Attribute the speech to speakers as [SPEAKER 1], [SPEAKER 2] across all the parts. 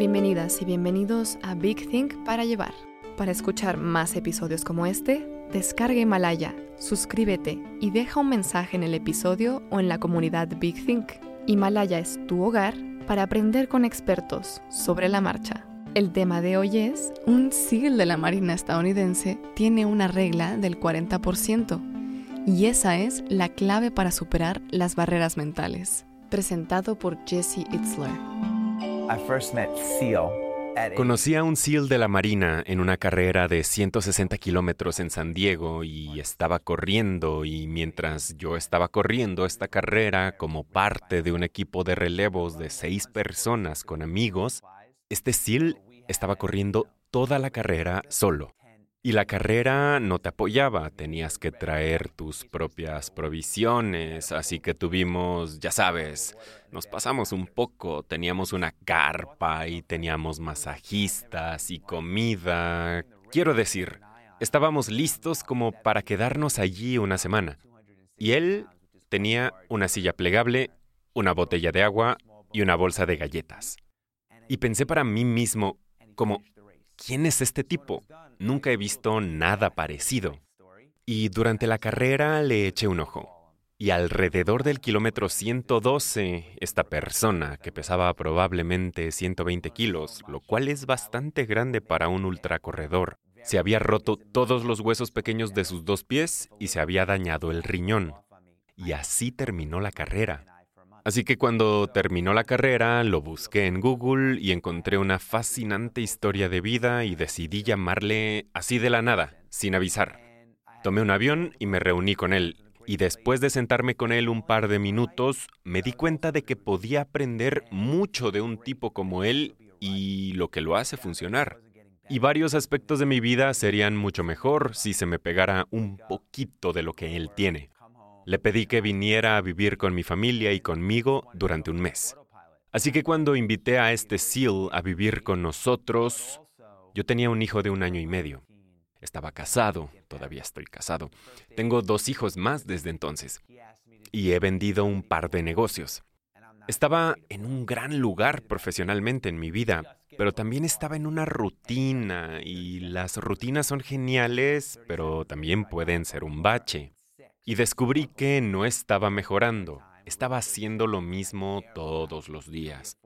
[SPEAKER 1] Bienvenidas y bienvenidos a Big Think para llevar. Para escuchar más episodios como este, descarga Himalaya, suscríbete y deja un mensaje en el episodio o en la comunidad Big Think. Himalaya es tu hogar para aprender con expertos sobre la marcha. El tema de hoy es, un SEAL de la Marina estadounidense tiene una regla del 40% y esa es la clave para superar las barreras mentales. Presentado por Jesse Itzler.
[SPEAKER 2] Conocí a un SEAL de la Marina en una carrera de 160 kilómetros en San Diego y estaba corriendo y mientras yo estaba corriendo esta carrera como parte de un equipo de relevos de seis personas con amigos, este SEAL estaba corriendo toda la carrera solo. Y la carrera no te apoyaba, tenías que traer tus propias provisiones, así que tuvimos, ya sabes, nos pasamos un poco, teníamos una carpa y teníamos masajistas y comida. Quiero decir, estábamos listos como para quedarnos allí una semana. Y él tenía una silla plegable, una botella de agua y una bolsa de galletas. Y pensé para mí mismo, como, ¿quién es este tipo? Nunca he visto nada parecido. Y durante la carrera le eché un ojo. Y alrededor del kilómetro 112, esta persona, que pesaba probablemente 120 kilos, lo cual es bastante grande para un ultracorredor, se había roto todos los huesos pequeños de sus dos pies y se había dañado el riñón. Y así terminó la carrera. Así que cuando terminó la carrera, lo busqué en Google y encontré una fascinante historia de vida y decidí llamarle así de la nada, sin avisar. Tomé un avión y me reuní con él, y después de sentarme con él un par de minutos, me di cuenta de que podía aprender mucho de un tipo como él y lo que lo hace funcionar. Y varios aspectos de mi vida serían mucho mejor si se me pegara un poquito de lo que él tiene. Le pedí que viniera a vivir con mi familia y conmigo durante un mes. Así que cuando invité a este SEAL a vivir con nosotros, yo tenía un hijo de un año y medio. Estaba casado, todavía estoy casado. Tengo dos hijos más desde entonces. Y he vendido un par de negocios. Estaba en un gran lugar profesionalmente en mi vida, pero también estaba en una rutina y las rutinas son geniales, pero también pueden ser un bache. Y descubrí que no estaba mejorando, estaba haciendo lo mismo todos los días.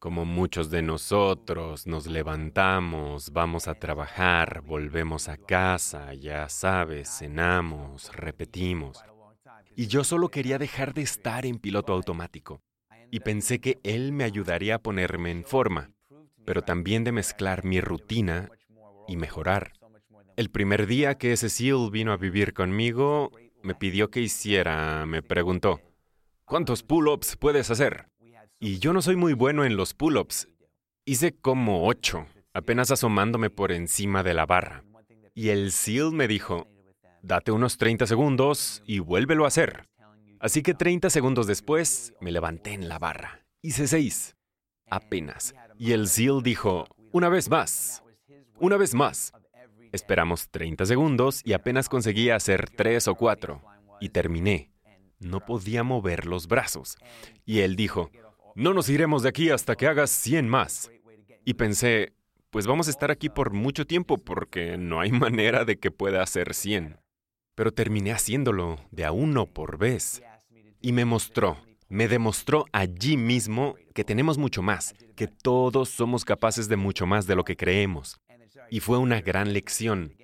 [SPEAKER 2] Como muchos de nosotros, nos levantamos, vamos a trabajar, volvemos a casa, ya sabes, cenamos, repetimos. Y yo solo quería dejar de estar en piloto automático. Y pensé que él me ayudaría a ponerme en forma, pero también de mezclar mi rutina y mejorar. El primer día que SEAL vino a vivir conmigo, me pidió que hiciera, me preguntó, ¿cuántos pull-ups puedes hacer? Y yo no soy muy bueno en los pull-ups. Hice como ocho, apenas asomándome por encima de la barra. Y el SEAL me dijo, date unos 30 segundos y vuélvelo a hacer. Así que 30 segundos después me levanté en la barra. Hice seis. Apenas. Y el SEAL dijo, una vez más. Una vez más. Esperamos 30 segundos y apenas conseguí hacer tres o cuatro. Y terminé. No podía mover los brazos. Y él dijo, no nos iremos de aquí hasta que hagas 100 más. Y pensé, pues vamos a estar aquí por mucho tiempo porque no hay manera de que pueda hacer 100. Pero terminé haciéndolo de a uno por vez. Y me mostró, me demostró allí mismo que tenemos mucho más, que todos somos capaces de mucho más de lo que creemos. Y fue una gran lección.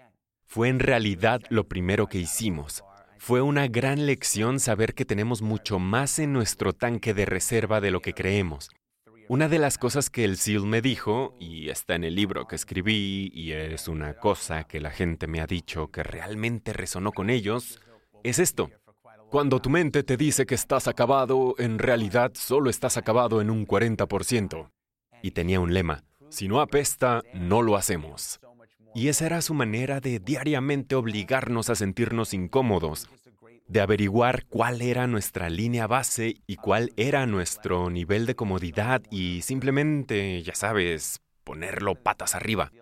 [SPEAKER 2] Fue en realidad lo primero que hicimos. Fue una gran lección saber que tenemos mucho más en nuestro tanque de reserva de lo que creemos. Una de las cosas que el SEAL me dijo, y está en el libro que escribí, y es una cosa que la gente me ha dicho que realmente resonó con ellos, es esto. Cuando tu mente te dice que estás acabado, en realidad solo estás acabado en un 40%. Y tenía un lema, Si no apesta, no lo hacemos. Y esa era su manera de diariamente obligarnos a sentirnos incómodos, de averiguar cuál era nuestra línea base y cuál era nuestro nivel de comodidad y simplemente, ya sabes, ponerlo patas arriba.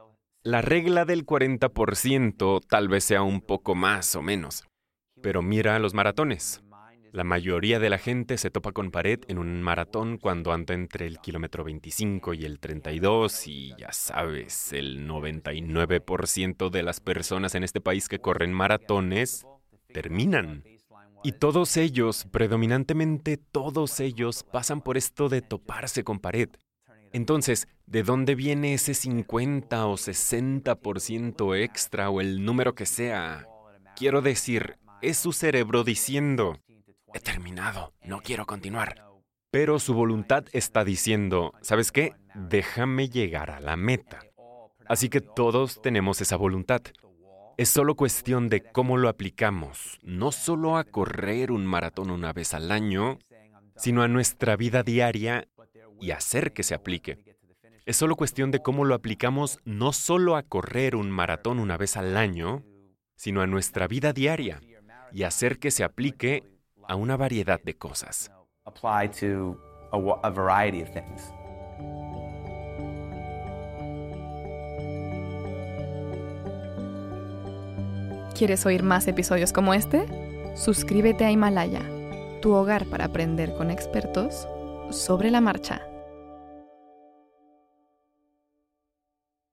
[SPEAKER 2] La regla del 40% tal vez sea un poco más o menos, pero mira los maratones. La mayoría de la gente se topa con pared en un maratón cuando anda entre el kilómetro 25 y el 32 y ya sabes, el 99% de las personas en este país que corren maratones terminan. Y todos ellos, predominantemente todos ellos, pasan por esto de toparse con pared. Entonces, ¿de dónde viene ese 50 o 60% extra o el número que sea? Quiero decir, es su cerebro diciendo, he terminado, no quiero continuar. Pero su voluntad está diciendo, ¿sabes qué? Déjame llegar a la meta. Así que todos tenemos esa voluntad. Es solo cuestión de cómo lo aplicamos, no solo a correr un maratón una vez al año, sino a nuestra vida diaria y hacer que se aplique. Es solo cuestión de cómo lo aplicamos no solo a correr un maratón una vez al año, sino a nuestra vida diaria y hacer que se aplique a una variedad de cosas.
[SPEAKER 1] ¿Quieres oír más episodios como este? Suscríbete a Himalaya, tu hogar para aprender con expertos sobre la marcha.